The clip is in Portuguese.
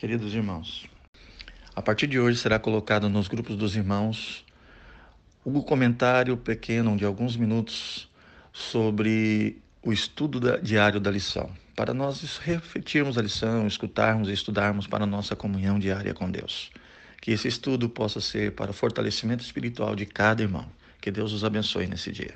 Queridos irmãos, a partir de hoje será colocado nos grupos dos irmãos um comentário pequeno de alguns minutos sobre o estudo diário da lição, para nós refletirmos a lição, escutarmos e estudarmos para a nossa comunhão diária com Deus. Que esse estudo possa ser para o fortalecimento espiritual de cada irmão. Que Deus os abençoe nesse dia.